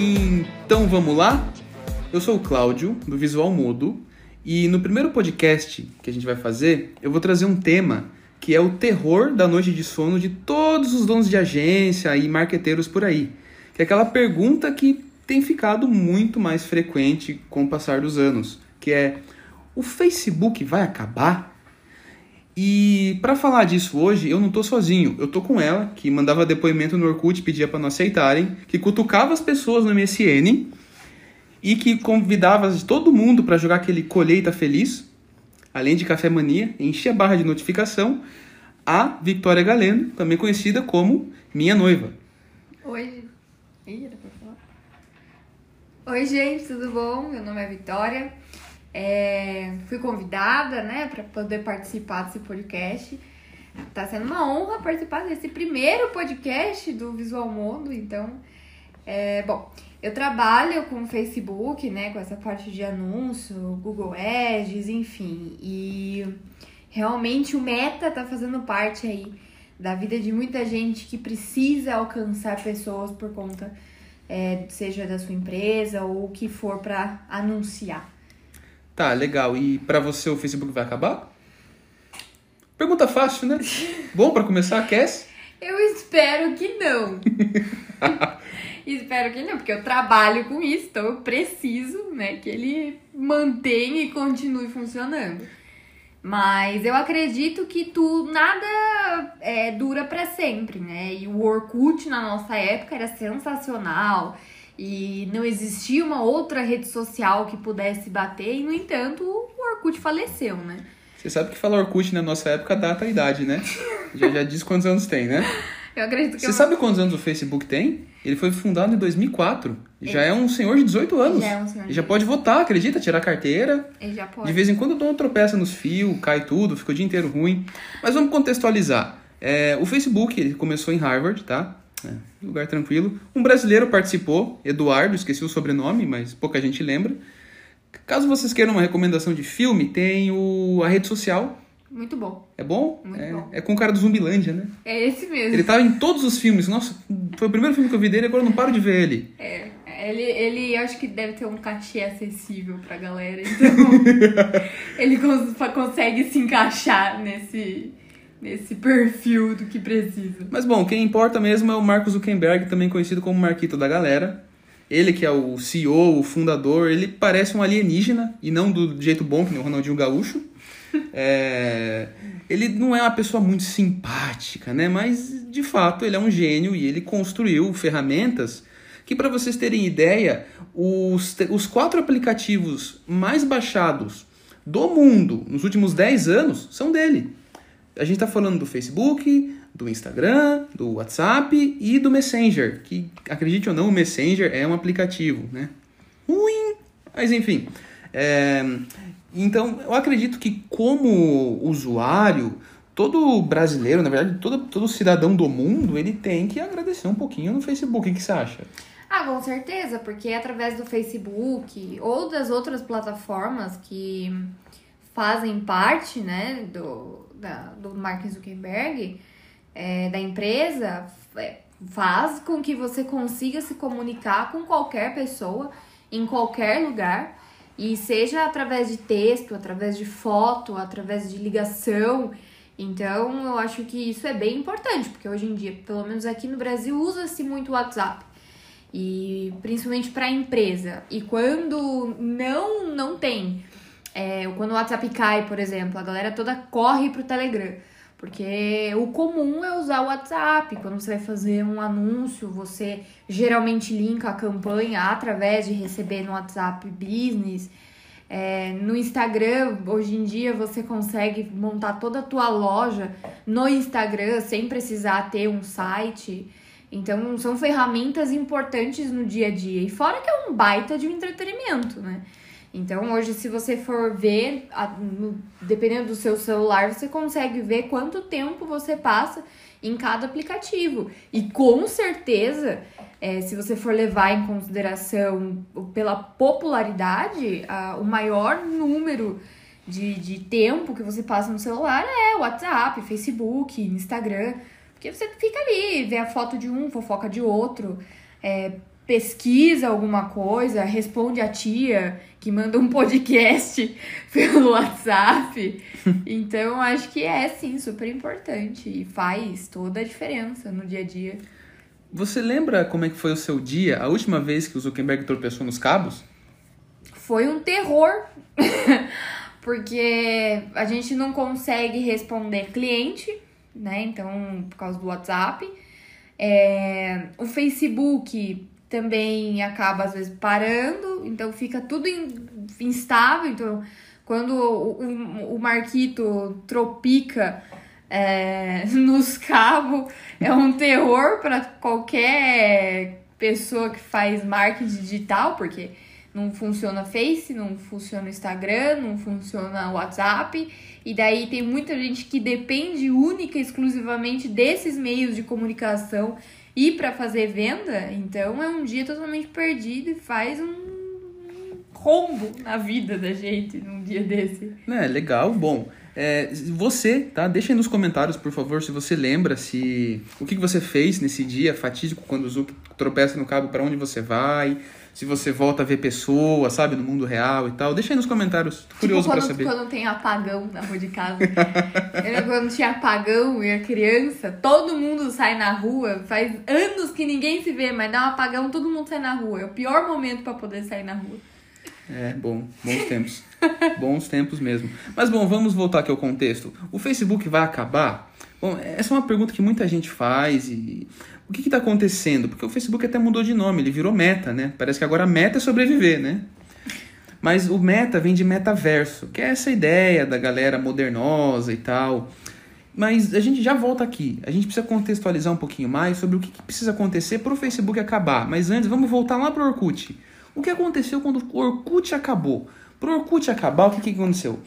Então vamos lá? Eu sou o Cláudio, do Visual Modo, e no primeiro podcast que a gente vai fazer, eu vou trazer um tema que é o terror da noite de sono de todos os donos de agência e marqueteiros por aí. Que é aquela pergunta que tem ficado muito mais frequente com o passar dos anos, que é: o Facebook vai acabar? E para falar disso hoje, eu não tô sozinho. Eu tô com ela, que mandava depoimento no Orkut, pedia para não aceitarem, que cutucava as pessoas no MSN e que convidava todo mundo para jogar aquele colheita feliz, além de café mania, enchia a barra de notificação, a Victoria Galeno, também conhecida como minha noiva. Oi. Ih, era pra falar. Oi, gente, tudo bom? Meu nome é Vitória. É, fui convidada, né, para poder participar desse podcast. Tá sendo uma honra participar desse primeiro podcast do Visual Mundo, então, é, bom, eu trabalho com Facebook, né, com essa parte de anúncio, Google Ads, enfim, e realmente o Meta tá fazendo parte aí da vida de muita gente que precisa alcançar pessoas por conta, é, seja da sua empresa ou o que for para anunciar. Tá, legal. E para você o Facebook vai acabar? Pergunta fácil, né? Bom para começar, Cass? Eu espero que não. espero que não, porque eu trabalho com isso, então eu preciso, né, que ele mantenha e continue funcionando. Mas eu acredito que tu nada é, dura para sempre, né? E o Orkut na nossa época era sensacional e não existia uma outra rede social que pudesse bater, e no entanto o Orkut faleceu, né? Você sabe que falar Orkut na nossa época data a idade, né? já, já diz quantos anos tem, né? Eu acredito que Você eu... sabe quantos anos o Facebook tem? Ele foi fundado em 2004. Ele... Já é um senhor de 18 anos. Já é um senhor Ele já pode votar, acredita? Tirar carteira. Ele já pode. De vez em quando dá uma tropeça nos fios, cai tudo, fica o dia inteiro ruim. Mas vamos contextualizar. É, o Facebook ele começou em Harvard, tá? É, lugar tranquilo. Um brasileiro participou, Eduardo, esqueci o sobrenome, mas pouca gente lembra. Caso vocês queiram uma recomendação de filme, tem o, a rede social. Muito bom. É bom? Muito é, bom. é com o cara do Zumbilândia, né? É esse mesmo. Ele tava em todos os filmes. Nossa, foi o primeiro filme que eu vi dele, agora eu não paro de ver ele. É, ele, ele acho que deve ter um cachê acessível pra galera, então ele cons consegue se encaixar nesse, nesse perfil do que precisa. Mas bom, quem importa mesmo é o Marcos Zuckerberg, também conhecido como Marquito da galera. Ele que é o CEO, o fundador, ele parece um alienígena e não do jeito bom que nem o Ronaldinho Gaúcho. É... Ele não é uma pessoa muito simpática, né? Mas de fato ele é um gênio e ele construiu ferramentas que, para vocês terem ideia, os, os quatro aplicativos mais baixados do mundo nos últimos 10 anos são dele. A gente está falando do Facebook, do Instagram, do WhatsApp e do Messenger, que acredite ou não, o Messenger é um aplicativo, né? Ruim, mas enfim. É, então, eu acredito que como usuário, todo brasileiro, na verdade, todo, todo cidadão do mundo, ele tem que agradecer um pouquinho no Facebook. O que você acha? Ah, com certeza, porque através do Facebook ou das outras plataformas que fazem parte, né, do, da, do Mark Zuckerberg, é, da empresa, é, faz com que você consiga se comunicar com qualquer pessoa, em qualquer lugar, e seja através de texto, através de foto, através de ligação. Então, eu acho que isso é bem importante, porque hoje em dia, pelo menos aqui no Brasil, usa-se muito o WhatsApp. E principalmente para a empresa. E quando não não tem, é, quando o WhatsApp cai, por exemplo, a galera toda corre pro Telegram. Porque o comum é usar o WhatsApp. Quando você vai fazer um anúncio, você geralmente linka a campanha através de receber no WhatsApp Business. É, no Instagram, hoje em dia, você consegue montar toda a tua loja no Instagram sem precisar ter um site. Então, são ferramentas importantes no dia a dia. E fora que é um baita de um entretenimento, né? Então, hoje, se você for ver, dependendo do seu celular, você consegue ver quanto tempo você passa em cada aplicativo. E com certeza, é, se você for levar em consideração pela popularidade, a, o maior número de, de tempo que você passa no celular é WhatsApp, Facebook, Instagram. Porque você fica ali, vê a foto de um, fofoca de outro. É, pesquisa alguma coisa, responde a tia que manda um podcast pelo WhatsApp. Então, acho que é sim super importante e faz toda a diferença no dia a dia. Você lembra como é que foi o seu dia, a última vez que o Zuckerberg tropeçou nos cabos? Foi um terror. Porque a gente não consegue responder cliente, né? Então, por causa do WhatsApp. É, o Facebook também acaba às vezes parando, então fica tudo instável. Então, quando o, o, Marquito tropica é, nos cabos, é um terror para qualquer pessoa que faz marketing digital, porque não funciona Face, não funciona Instagram, não funciona WhatsApp. E daí tem muita gente que depende única e exclusivamente desses meios de comunicação e para fazer venda, então é um dia totalmente perdido e faz um rombo na vida da gente num dia desse. É, legal, bom. É, você, tá? Deixa aí nos comentários, por favor, se você lembra se o que você fez nesse dia fatídico quando o Zuc tropeça no cabo, para onde você vai, se você volta a ver pessoas, sabe, no mundo real e tal. Deixa aí nos comentários, tô curioso tipo, para saber. quando tem apagão na rua de casa. Eu quando tinha apagão e a criança, todo mundo sai na rua, faz anos que ninguém se vê, mas dá um apagão, todo mundo sai na rua. É o pior momento para poder sair na rua. É, bom, bons tempos. bons tempos mesmo. Mas bom, vamos voltar aqui ao contexto. O Facebook vai acabar? Bom, essa é uma pergunta que muita gente faz e o que está acontecendo? Porque o Facebook até mudou de nome, ele virou Meta, né? Parece que agora a meta é sobreviver, né? Mas o meta vem de metaverso, que é essa ideia da galera modernosa e tal. Mas a gente já volta aqui. A gente precisa contextualizar um pouquinho mais sobre o que, precisa acontecer para o Facebook acabar. Mas antes, vamos voltar lá para o Orkut. O que aconteceu quando o Orkut acabou? Para o Orkut acabar, o que, que aconteceu?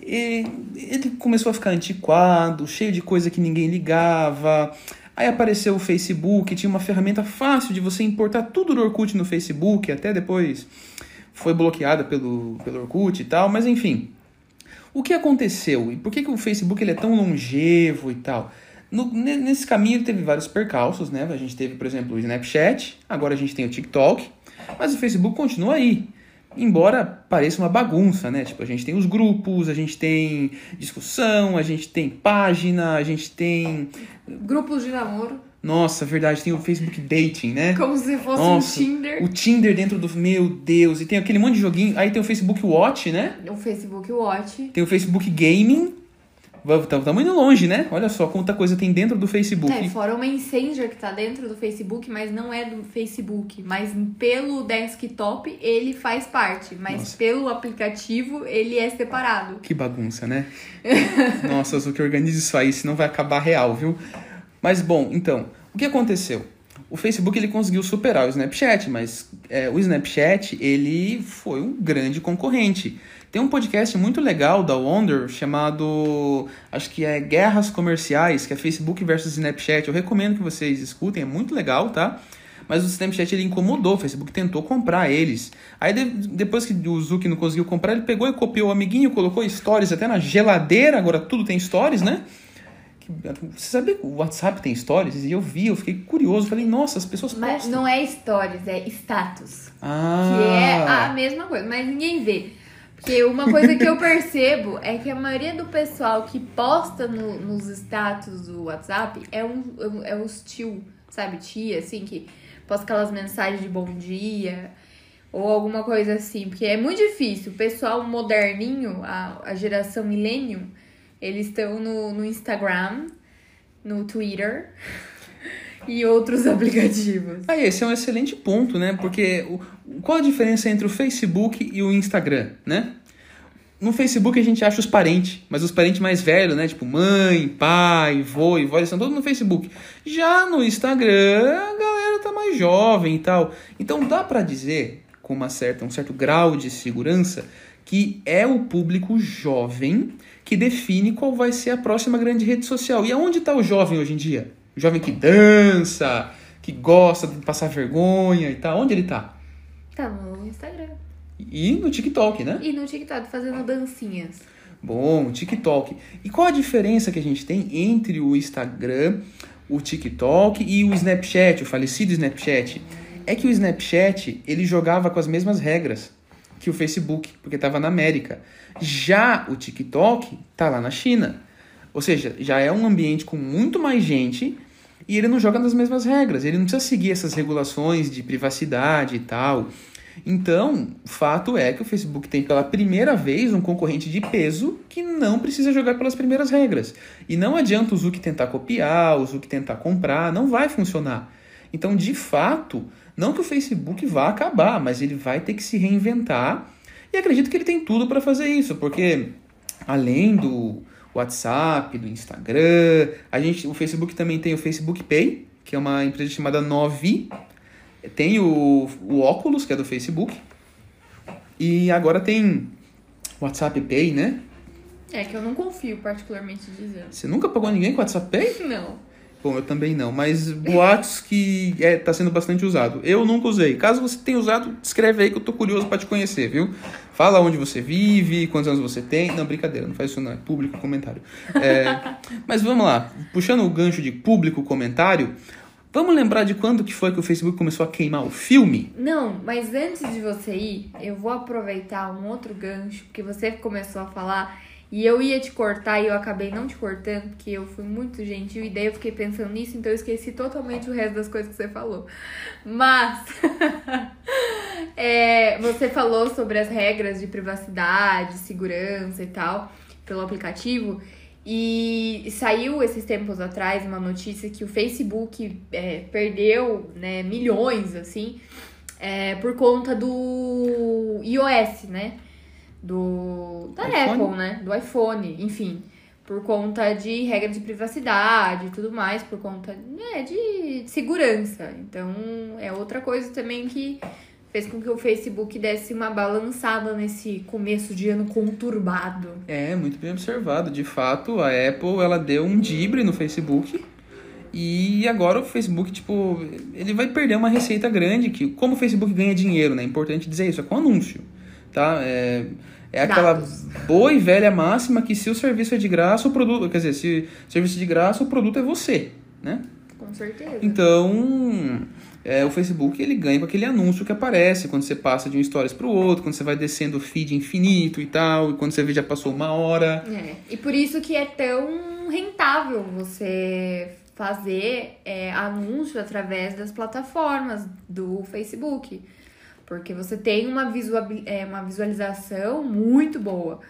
Ele começou a ficar antiquado, cheio de coisa que ninguém ligava. Aí apareceu o Facebook, tinha uma ferramenta fácil de você importar tudo do Orkut no Facebook, até depois foi bloqueada pelo, pelo Orkut e tal, mas enfim. O que aconteceu e por que, que o Facebook ele é tão longevo e tal? No, nesse caminho teve vários percalços, né? A gente teve, por exemplo, o Snapchat, agora a gente tem o TikTok, mas o Facebook continua aí embora pareça uma bagunça, né? Tipo, a gente tem os grupos, a gente tem discussão, a gente tem página, a gente tem. Grupos de namoro. Nossa, verdade, tem o Facebook Dating, né? Como se fosse Nossa, um Tinder. O Tinder dentro do. Meu Deus, e tem aquele monte de joguinho. Aí tem o Facebook Watch, né? O Facebook Watch. Tem o Facebook Gaming. Estamos indo longe, né? Olha só quanta coisa tem dentro do Facebook. É, fora o Messenger que tá dentro do Facebook, mas não é do Facebook. Mas pelo desktop ele faz parte. Mas Nossa. pelo aplicativo ele é separado. Que bagunça, né? Nossa, o que organiza isso aí, senão vai acabar real, viu? Mas bom, então, o que aconteceu? O Facebook ele conseguiu superar o Snapchat, mas é, o Snapchat ele foi um grande concorrente. Tem um podcast muito legal da Wonder chamado, acho que é Guerras Comerciais, que é Facebook versus Snapchat. Eu recomendo que vocês escutem, é muito legal, tá? Mas o Snapchat ele incomodou, o Facebook tentou comprar eles. Aí de, depois que o Zuki não conseguiu comprar, ele pegou e copiou o amiguinho, colocou stories até na geladeira, agora tudo tem stories, né? Você sabia que o WhatsApp tem stories? E eu vi, eu fiquei curioso. Falei, nossa, as pessoas Mas postam. não é stories, é status. Ah. Que é a mesma coisa, mas ninguém vê. Porque uma coisa que eu percebo é que a maioria do pessoal que posta no, nos status do WhatsApp é um, é os tio, sabe? Tia, assim, que posta aquelas mensagens de bom dia ou alguma coisa assim. Porque é muito difícil. O pessoal moderninho, a, a geração millennium, eles estão no, no Instagram, no Twitter e outros aplicativos. Ah, esse é um excelente ponto, né? Porque o, qual a diferença entre o Facebook e o Instagram, né? No Facebook a gente acha os parentes, mas os parentes mais velhos, né? Tipo mãe, pai, vô e vó, eles estão todos no Facebook. Já no Instagram, a galera tá mais jovem e tal. Então dá para dizer, com uma certa, um certo grau de segurança, que é o público jovem que define qual vai ser a próxima grande rede social. E aonde está o jovem hoje em dia? O jovem que dança, que gosta de passar vergonha e tal. Onde ele tá? Tá no Instagram. E no TikTok, né? E no TikTok, fazendo dancinhas. Bom, TikTok. E qual a diferença que a gente tem entre o Instagram, o TikTok e o Snapchat, o falecido Snapchat? é que o Snapchat, ele jogava com as mesmas regras que o Facebook, porque estava na América. Já o TikTok tá lá na China. Ou seja, já é um ambiente com muito mais gente e ele não joga nas mesmas regras. Ele não precisa seguir essas regulações de privacidade e tal. Então, o fato é que o Facebook tem pela primeira vez um concorrente de peso que não precisa jogar pelas primeiras regras. E não adianta o Zuck tentar copiar, o Zuck tentar comprar, não vai funcionar. Então, de fato, não que o Facebook vá acabar, mas ele vai ter que se reinventar. E acredito que ele tem tudo para fazer isso, porque além do WhatsApp, do Instagram, a gente, o Facebook também tem o Facebook Pay, que é uma empresa chamada Novi, tem o, o Oculus, que é do Facebook. E agora tem WhatsApp Pay, né? É que eu não confio particularmente dizendo. Você nunca pagou ninguém com WhatsApp Pay? Não. Bom, eu também não, mas boatos que é, tá sendo bastante usado. Eu nunca usei. Caso você tenha usado, escreve aí que eu tô curioso para te conhecer, viu? Fala onde você vive, quantos anos você tem. Não, brincadeira, não faz isso não, é público comentário. É, mas vamos lá, puxando o gancho de público comentário, Vamos lembrar de quando que foi que o Facebook começou a queimar o filme? Não, mas antes de você ir, eu vou aproveitar um outro gancho que você começou a falar e eu ia te cortar e eu acabei não te cortando, porque eu fui muito gentil e daí eu fiquei pensando nisso, então eu esqueci totalmente o resto das coisas que você falou. Mas é, você falou sobre as regras de privacidade, segurança e tal pelo aplicativo. E saiu esses tempos atrás uma notícia que o Facebook é, perdeu né, milhões, assim, é, por conta do iOS, né? Do, da iPhone? Apple, né? Do iPhone, enfim. Por conta de regra de privacidade e tudo mais, por conta né, de segurança. Então, é outra coisa também que fez com que o Facebook desse uma balançada nesse começo de ano conturbado. É, muito bem observado. De fato, a Apple ela deu um dibre no Facebook. E agora o Facebook, tipo, ele vai perder uma receita grande, que como o Facebook ganha dinheiro, né? É importante dizer isso, é com anúncio, tá? É, é aquela Dados. boa e velha máxima que se o serviço é de graça, o produto, quer dizer, se o serviço é de graça, o produto é você, né? Com certeza. Então, é, o Facebook ele ganha com aquele anúncio que aparece quando você passa de um stories para o outro, quando você vai descendo o feed infinito e tal, e quando você vê já passou uma hora. É. E por isso que é tão rentável você fazer é, anúncio através das plataformas do Facebook. Porque você tem uma, visual, é, uma visualização muito boa.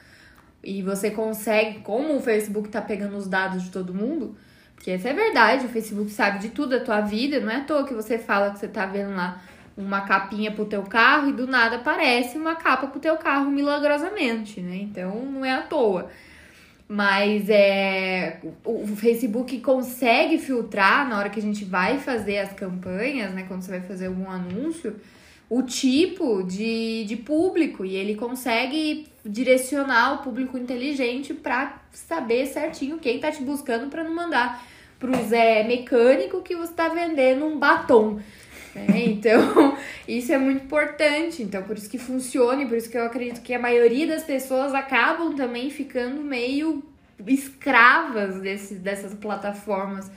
E você consegue, como o Facebook está pegando os dados de todo mundo, porque essa é verdade, o Facebook sabe de tudo da tua vida, não é à toa que você fala que você tá vendo lá uma capinha pro teu carro e do nada aparece uma capa pro teu carro milagrosamente, né? Então não é à toa. Mas é o Facebook consegue filtrar na hora que a gente vai fazer as campanhas, né? Quando você vai fazer algum anúncio, o tipo de, de público e ele consegue direcionar o público inteligente para saber certinho quem tá te buscando para não mandar pro Zé mecânico que você tá vendendo um batom. Né? Então, isso é muito importante. Então, por isso que funciona e por isso que eu acredito que a maioria das pessoas acabam também ficando meio escravas desse, dessas plataformas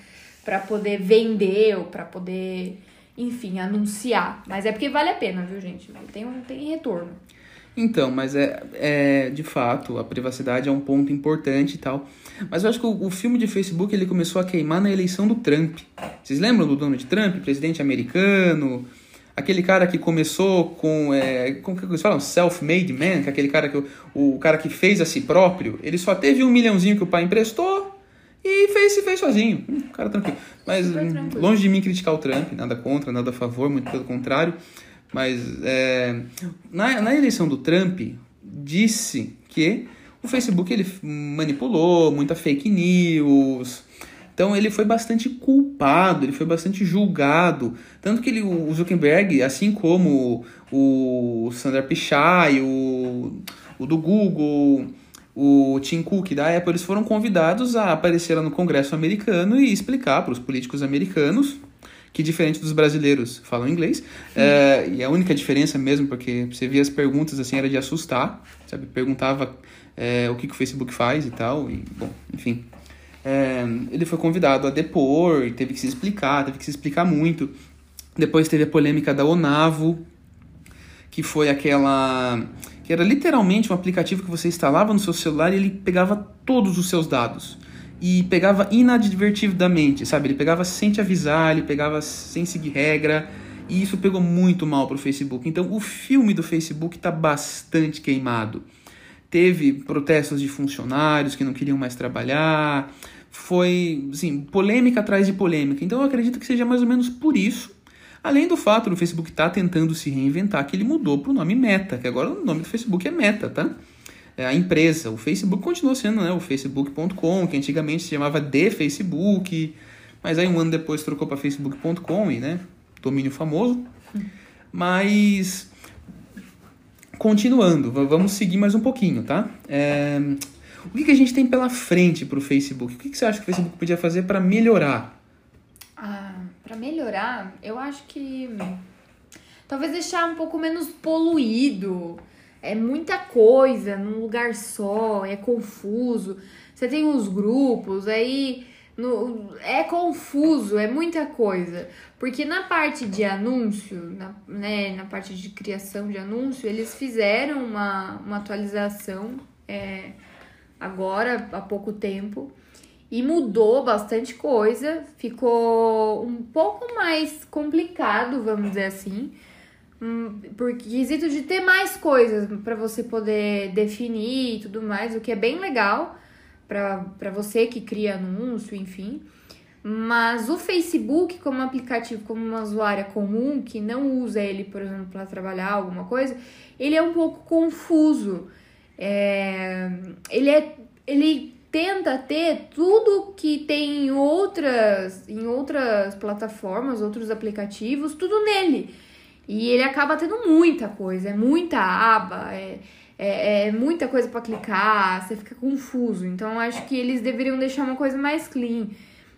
para poder vender ou para poder enfim, anunciar. Mas é porque vale a pena, viu, gente? Tem, tem retorno. Então, mas é, é de fato, a privacidade é um ponto importante e tal. Mas eu acho que o, o, filme de Facebook ele começou a queimar na eleição do Trump. Vocês lembram do Donald Trump, presidente americano? Aquele cara que começou com. É, como que eles falam? Self-made man, que é aquele cara que. O, o cara que fez a si próprio. Ele só teve um milhãozinho que o pai emprestou e fez, se fez sozinho. Hum, cara tranquilo. Mas tranquilo. longe de mim criticar o Trump, nada contra, nada a favor, muito pelo contrário. Mas é, na, na eleição do Trump, disse que o Facebook ele manipulou muita fake news. Então ele foi bastante culpado, ele foi bastante julgado. Tanto que ele, o Zuckerberg, assim como o Sundar Pichai, o, o do Google, o Tim Cook da Apple, eles foram convidados a aparecer no Congresso americano e explicar para os políticos americanos que diferente dos brasileiros falam inglês é, e a única diferença mesmo porque você via as perguntas assim era de assustar sabe? Perguntava é, o que, que o Facebook faz e tal e bom enfim. É, ele foi convidado a depor teve que se explicar teve que se explicar muito. Depois teve a polêmica da Onavo, que foi aquela era literalmente um aplicativo que você instalava no seu celular e ele pegava todos os seus dados e pegava inadvertidamente, sabe? Ele pegava sem te avisar, ele pegava sem seguir regra e isso pegou muito mal pro Facebook. Então o filme do Facebook está bastante queimado. Teve protestos de funcionários que não queriam mais trabalhar, foi, assim, polêmica atrás de polêmica. Então eu acredito que seja mais ou menos por isso Além do fato do Facebook estar tá tentando se reinventar, que ele mudou para o nome Meta, que agora o nome do Facebook é Meta, tá? É a empresa, o Facebook continua sendo né, o facebook.com, que antigamente se chamava de Facebook, mas aí um ano depois trocou para facebook.com e, né, domínio famoso. Mas, continuando, vamos seguir mais um pouquinho, tá? É, o que, que a gente tem pela frente para o Facebook? O que, que você acha que o Facebook podia fazer para melhorar? Para melhorar, eu acho que talvez deixar um pouco menos poluído. É muita coisa num lugar só, é confuso. Você tem os grupos, aí no, é confuso, é muita coisa. Porque na parte de anúncio, na, né, na parte de criação de anúncio, eles fizeram uma, uma atualização é, agora, há pouco tempo e mudou bastante coisa, ficou um pouco mais complicado, vamos dizer assim, hum, por quesito de ter mais coisas para você poder definir e tudo mais, o que é bem legal para você que cria anúncio, enfim. Mas o Facebook, como aplicativo, como uma usuária comum que não usa ele, por exemplo, para trabalhar alguma coisa, ele é um pouco confuso. É, ele é, ele tenta ter tudo que tem em outras, em outras plataformas, outros aplicativos, tudo nele. E ele acaba tendo muita coisa, é muita aba, é, é, é muita coisa para clicar, você fica confuso. Então acho que eles deveriam deixar uma coisa mais clean,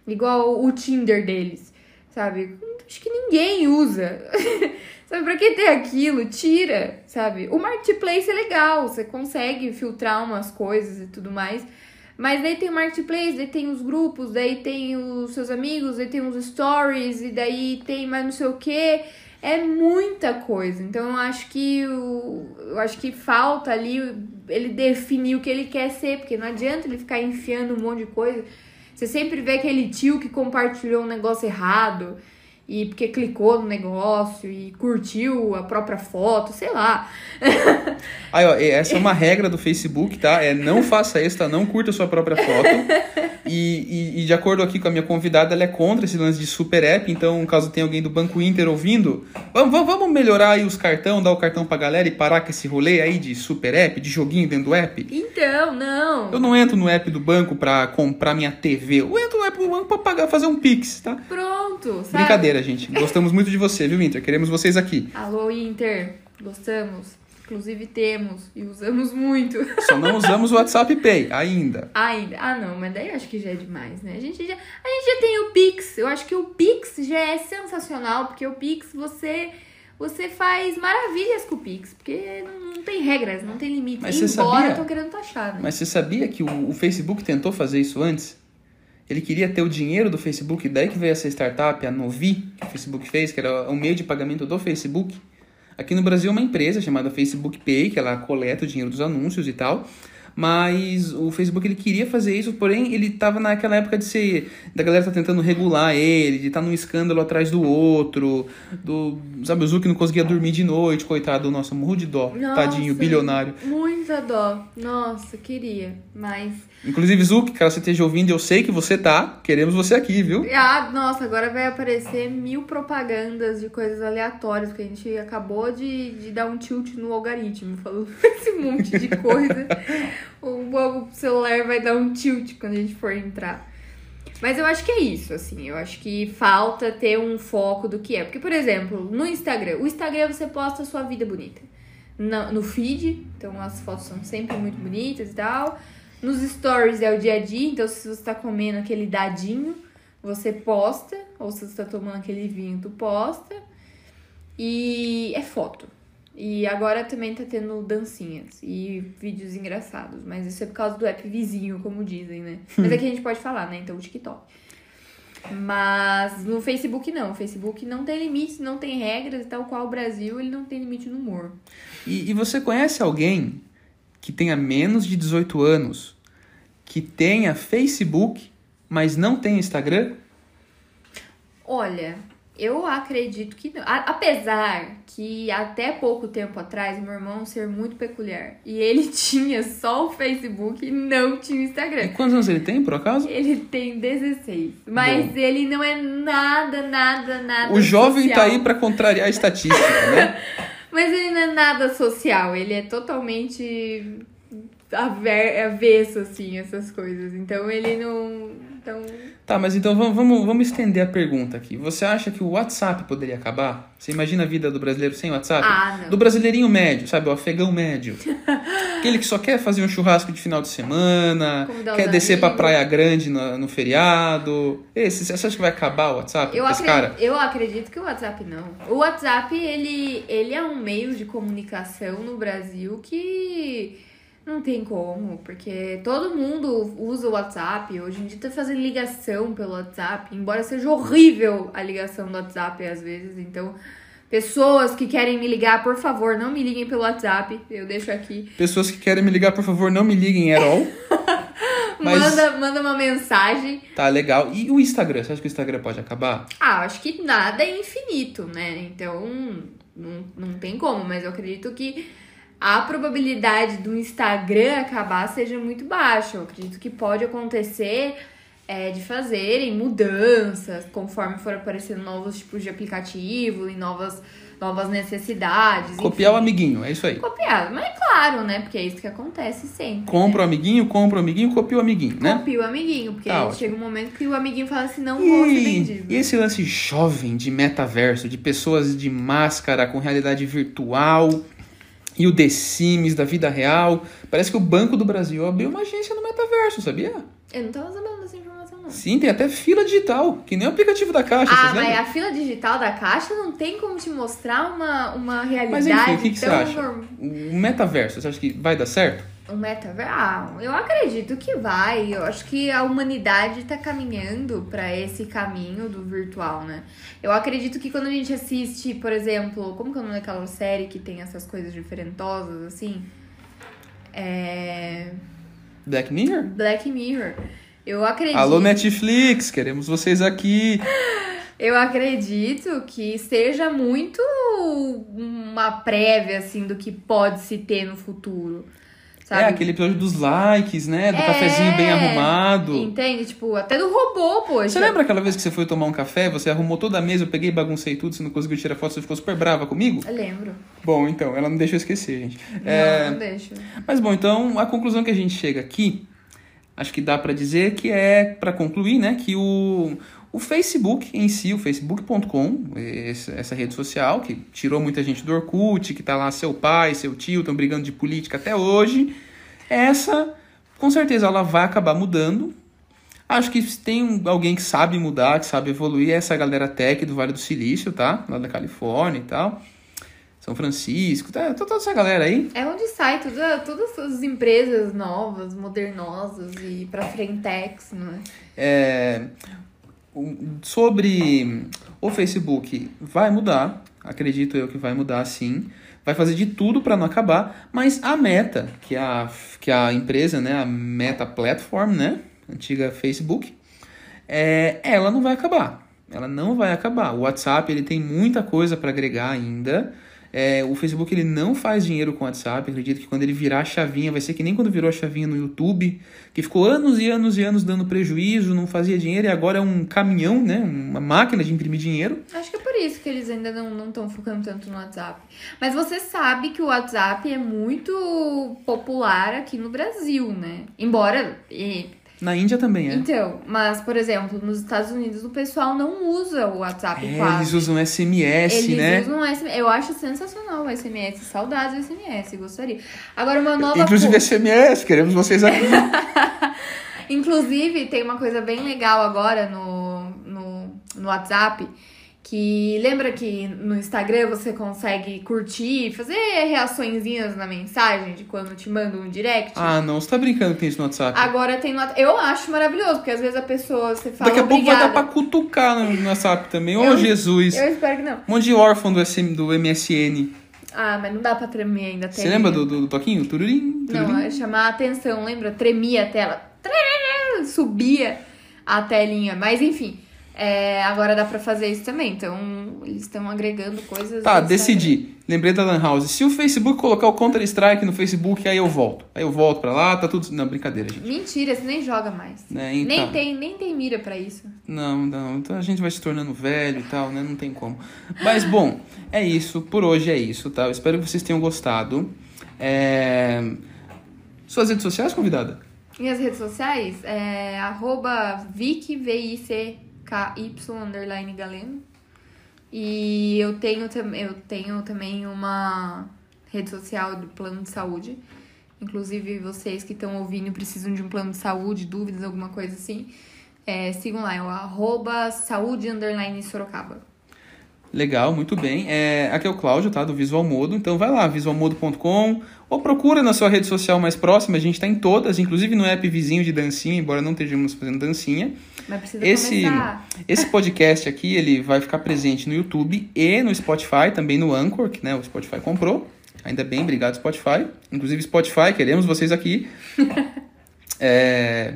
igual o Tinder deles, sabe? Acho que ninguém usa. sabe, pra que ter aquilo? Tira, sabe? O marketplace é legal, você consegue filtrar umas coisas e tudo mais. Mas daí tem o marketplace, daí tem os grupos, daí tem os seus amigos, daí tem os stories, e daí tem mais não sei o que. É muita coisa. Então eu acho que o, eu acho que falta ali ele definir o que ele quer ser, porque não adianta ele ficar enfiando um monte de coisa. Você sempre vê aquele tio que compartilhou um negócio errado e porque clicou no negócio e curtiu a própria foto, sei lá. Aí, ó, essa é uma regra do Facebook, tá? É não faça isso, tá? Não curta a sua própria foto. E, e, e, de acordo aqui com a minha convidada, ela é contra esse lance de super app, então caso tenha alguém do Banco Inter ouvindo, vamos, vamos melhorar aí os cartão, dar o cartão pra galera e parar com esse rolê aí de super app, de joguinho dentro do app? Então, não. Eu não entro no app do banco pra comprar minha TV, eu entro no app do banco pra pagar, fazer um Pix, tá? Pronto, sabe? Brincadeira, gente. Gostamos muito de você, viu, Inter? Queremos vocês aqui. Alô, Inter. Gostamos. Inclusive temos e usamos muito. Só não usamos o WhatsApp Pay ainda. Ainda. Ah, não, mas daí acho que já é demais, né? A gente já, a gente já tem o Pix. Eu acho que o Pix já é sensacional, porque o Pix você você faz maravilhas com o Pix, porque não, tem regras, não tem limite. Mas Embora você sabia, eu tô querendo taxar, né? Mas você sabia que o, o Facebook tentou fazer isso antes? Ele queria ter o dinheiro do Facebook, daí que veio essa startup, a Novi, que o Facebook fez, que era o meio de pagamento do Facebook. Aqui no Brasil é uma empresa chamada Facebook Pay, que ela coleta o dinheiro dos anúncios e tal mas o Facebook ele queria fazer isso, porém ele estava naquela época de ser da galera tá tentando regular ele, de estar tá num escândalo atrás do outro, do sabe o Zuki não conseguia dormir de noite, coitado, nossa, morro de dó, nossa, tadinho, bilionário. Muita dó. Nossa, queria, mas Inclusive Zuki, cara, você esteja ouvindo, eu sei que você tá, queremos você aqui, viu? Ah, nossa, agora vai aparecer mil propagandas de coisas aleatórias, porque a gente acabou de, de dar um tilt no algoritmo, falou esse monte de coisa. O, celular vai dar um tilt quando a gente for entrar. Mas eu acho que é isso, assim. Eu acho que falta ter um foco do que é. Porque, por exemplo, no Instagram, o Instagram você posta a sua vida bonita. No, no feed, então as fotos são sempre muito bonitas e tal. Nos stories é o dia a dia, então se você tá comendo aquele dadinho, você posta. Ou se você tá tomando aquele vinho, tu posta. E é foto. E agora também tá tendo dancinhas e vídeos engraçados. Mas isso é por causa do app vizinho, como dizem, né? Mas aqui a gente pode falar, né? Então o TikTok. Mas no Facebook não. O Facebook não tem limites, não tem regras, tal qual o Brasil, ele não tem limite no humor. E, e você conhece alguém que tenha menos de 18 anos, que tenha Facebook, mas não tem Instagram? Olha, eu acredito que não. A- apesar que até pouco tempo atrás, meu irmão ser muito peculiar. E ele tinha só o Facebook e não tinha o E Instagram. quantos anos ele tem, por acaso? Ele tem 16. Mas Bom. ele não é nada, nada, nada. O jovem social. tá aí pra contrariar a estatística, né? Mas ele não é nada social. Ele é totalmente avesso, assim, essas coisas. Então ele não. Então. Tá, mas então vamos, vamos, vamos estender a pergunta aqui. Você acha que o WhatsApp poderia acabar? Você imagina a vida do brasileiro sem WhatsApp? Ah, não. Do brasileirinho médio, sabe? O afegão médio. Aquele que só quer fazer um churrasco de final de semana, Convidar quer descer pra amigos. Praia Grande no, no feriado. Esse, você acha que vai acabar o WhatsApp? Eu acredito, cara? eu acredito que o WhatsApp não. O WhatsApp, ele, ele é um meio de comunicação no Brasil que não tem como, porque todo mundo usa o WhatsApp. Hoje em dia tá fazendo ligação pelo WhatsApp, embora seja horrível a ligação do WhatsApp às vezes. Então, pessoas que querem me ligar, por favor, não me liguem pelo WhatsApp. Eu deixo aqui. Pessoas que querem me ligar, por favor, não me liguem at all. Mas- Manda, manda uma mensagem. Tá legal. E o Instagram? Você acha que o Instagram pode acabar? Ah, acho que nada é infinito, né? Então, não, não tem como, mas eu acredito que a probabilidade do Instagram acabar seja muito baixa. Eu acredito que pode acontecer é, de fazerem mudanças conforme for aparecendo novos tipos de aplicativo e novas, novas necessidades. Copiar o enfim. amiguinho, é isso aí. Copiar, mas é claro, né? Porque é isso que acontece sempre. Compra o amiguinho, compra o amiguinho, copia o amiguinho, né? Copia o amiguinho, porque Tá chega um momento que o amiguinho fala assim: não vou ser E, vendido. e esse lance jovem de metaverso, de pessoas de máscara com realidade virtual e o The Sims da vida real. Parece que o Banco do Brasil abriu uma agência no metaverso, sabia? Eu não tava sabendo dessa informação, não. Sim, tem até fila digital, que nem o aplicativo da Caixa, Ah, mas lembram? a fila digital da caixa não tem como te mostrar uma, uma realidade Mas enfim, o que, que você acha? norm- O metaverso, você acha que vai dar certo? Um metaverso? Ah, eu acredito que vai. Eu acho que a humanidade tá caminhando pra esse caminho do virtual, né? Eu acredito que quando a gente assiste, por exemplo, como que é o nome daquela série que tem essas coisas diferentosas, assim? É... Black Mirror? Black Mirror. Eu acredito. Alô, Netflix, queremos vocês aqui. Eu acredito que seja muito uma prévia, assim, do que pode se ter no futuro. Sabe? É, aquele episódio dos likes, né? Do É. cafezinho bem arrumado. Entende? Tipo, até do robô, poxa. Você lembra aquela vez que você foi tomar um café, você arrumou toda a mesa, eu peguei, baguncei tudo, você não conseguiu tirar foto, você ficou super brava comigo? Eu lembro. Bom, então, ela não deixa eu esquecer, gente. É, Não, não deixa. Mas bom, então, a conclusão que a gente chega aqui, acho que dá pra dizer que é, pra concluir, né, que o, o Facebook em si, o facebook.com, esse- essa rede social que tirou muita gente do Orkut, que tá lá seu pai, seu tio, estão brigando de política até hoje, essa, com certeza, ela vai acabar mudando. Acho que se tem alguém que sabe mudar, que sabe evoluir, é essa galera tech do Vale do Silício, tá? Lá da Califórnia e tal. São Francisco, tá? toda essa galera aí. É onde sai tudo, todas as empresas novas, modernosas e pra frentex, não é? É, o- sobre o Facebook, vai mudar, acredito eu que vai mudar sim. Vai fazer de tudo para não acabar, mas a Meta, que é a, que é a empresa, né, a Meta Platform, né, antiga Facebook, é, ela não vai acabar. Ela não vai acabar. O WhatsApp ele tem muita coisa para agregar ainda. É, o Facebook ele não faz dinheiro com o WhatsApp. Acredito que quando ele virar a chavinha, vai ser que nem quando virou a chavinha no YouTube, que ficou anos e anos e anos dando prejuízo, não fazia dinheiro e agora é um caminhão, né? Uma máquina de imprimir dinheiro. Acho que é por isso que eles ainda não estão focando tanto no WhatsApp. Mas você sabe que o WhatsApp é muito popular aqui no Brasil, né? Embora. e- Na Índia também é. Então, mas, por exemplo, nos Estados Unidos o pessoal não usa o WhatsApp É, quase. eles usam SMS, Eles né? usam SMS. Eu acho sensacional o SMS. Saudades do SMS, gostaria. Agora, uma nova. Inclusive co- SMS, queremos vocês aqui. Inclusive, tem uma coisa bem legal agora no, no, no WhatsApp, Que lembra que no Instagram você consegue curtir, fazer reaçõezinhas na mensagem de quando te mandam um direct? Ah, não, você tá brincando que tem isso no WhatsApp. Agora tem no Eu acho maravilhoso, porque às vezes a pessoa você fala Daqui a pouco vai dar pra cutucar no no WhatsApp também. Ô, Eu- Jesus. Eu espero que não. Um monte de órfão do, SM, do MSN. Ah, mas não dá pra tremer ainda. Você lembra do, do, do toquinho? Tururim, tururim. Não, é chamar a atenção, lembra? Tremia a tela. Subia a telinha. Mas enfim, é, agora dá pra fazer isso também. Então, eles estão agregando coisas. Tá, decidi. Lembrei da Lan House. Se o Facebook colocar o Counter-Strike no Facebook, aí eu volto. Aí eu volto pra lá, tá tudo. Não, brincadeira, gente. Mentira, você nem joga mais. Né, então. Nem, tem, nem tem mira pra isso. Não, não. Então a gente vai se tornando velho e tal, né? Não tem como. Mas, bom, é isso. Por hoje é isso, tá? Eu espero que vocês tenham gostado. É... Suas redes sociais, convidada? Minhas redes sociais é arroba Vicky, V-I-C-K-Y, underline Galeno. E eu tenho, eu tenho também uma rede social do plano de saúde. Inclusive, vocês que estão ouvindo precisam de um plano de saúde, dúvidas, alguma coisa assim, é, sigam lá, é o arroba saúde underline Sorocaba. Legal, muito bem. É, aqui é o Cláudio, tá? Do Visual Modo. Então vai lá, visualmodo.com ou procura na sua rede social mais próxima. A gente tá em todas, inclusive no app vizinho de dancinha, embora não estejamos fazendo dancinha. Mas precisa Esse, começar. esse podcast aqui, ele vai ficar presente no YouTube e no Spotify, também no Anchor, que né, o Spotify comprou. Ainda bem, obrigado Spotify. Inclusive Spotify, queremos vocês aqui. É,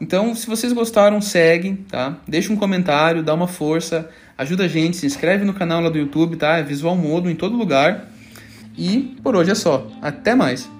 Então, se vocês gostaram, segue, tá? Deixa um comentário, dá uma força, ajuda a gente, se inscreve no canal lá do YouTube, tá? É Visual Modo em todo lugar. E por hoje é só. Até mais!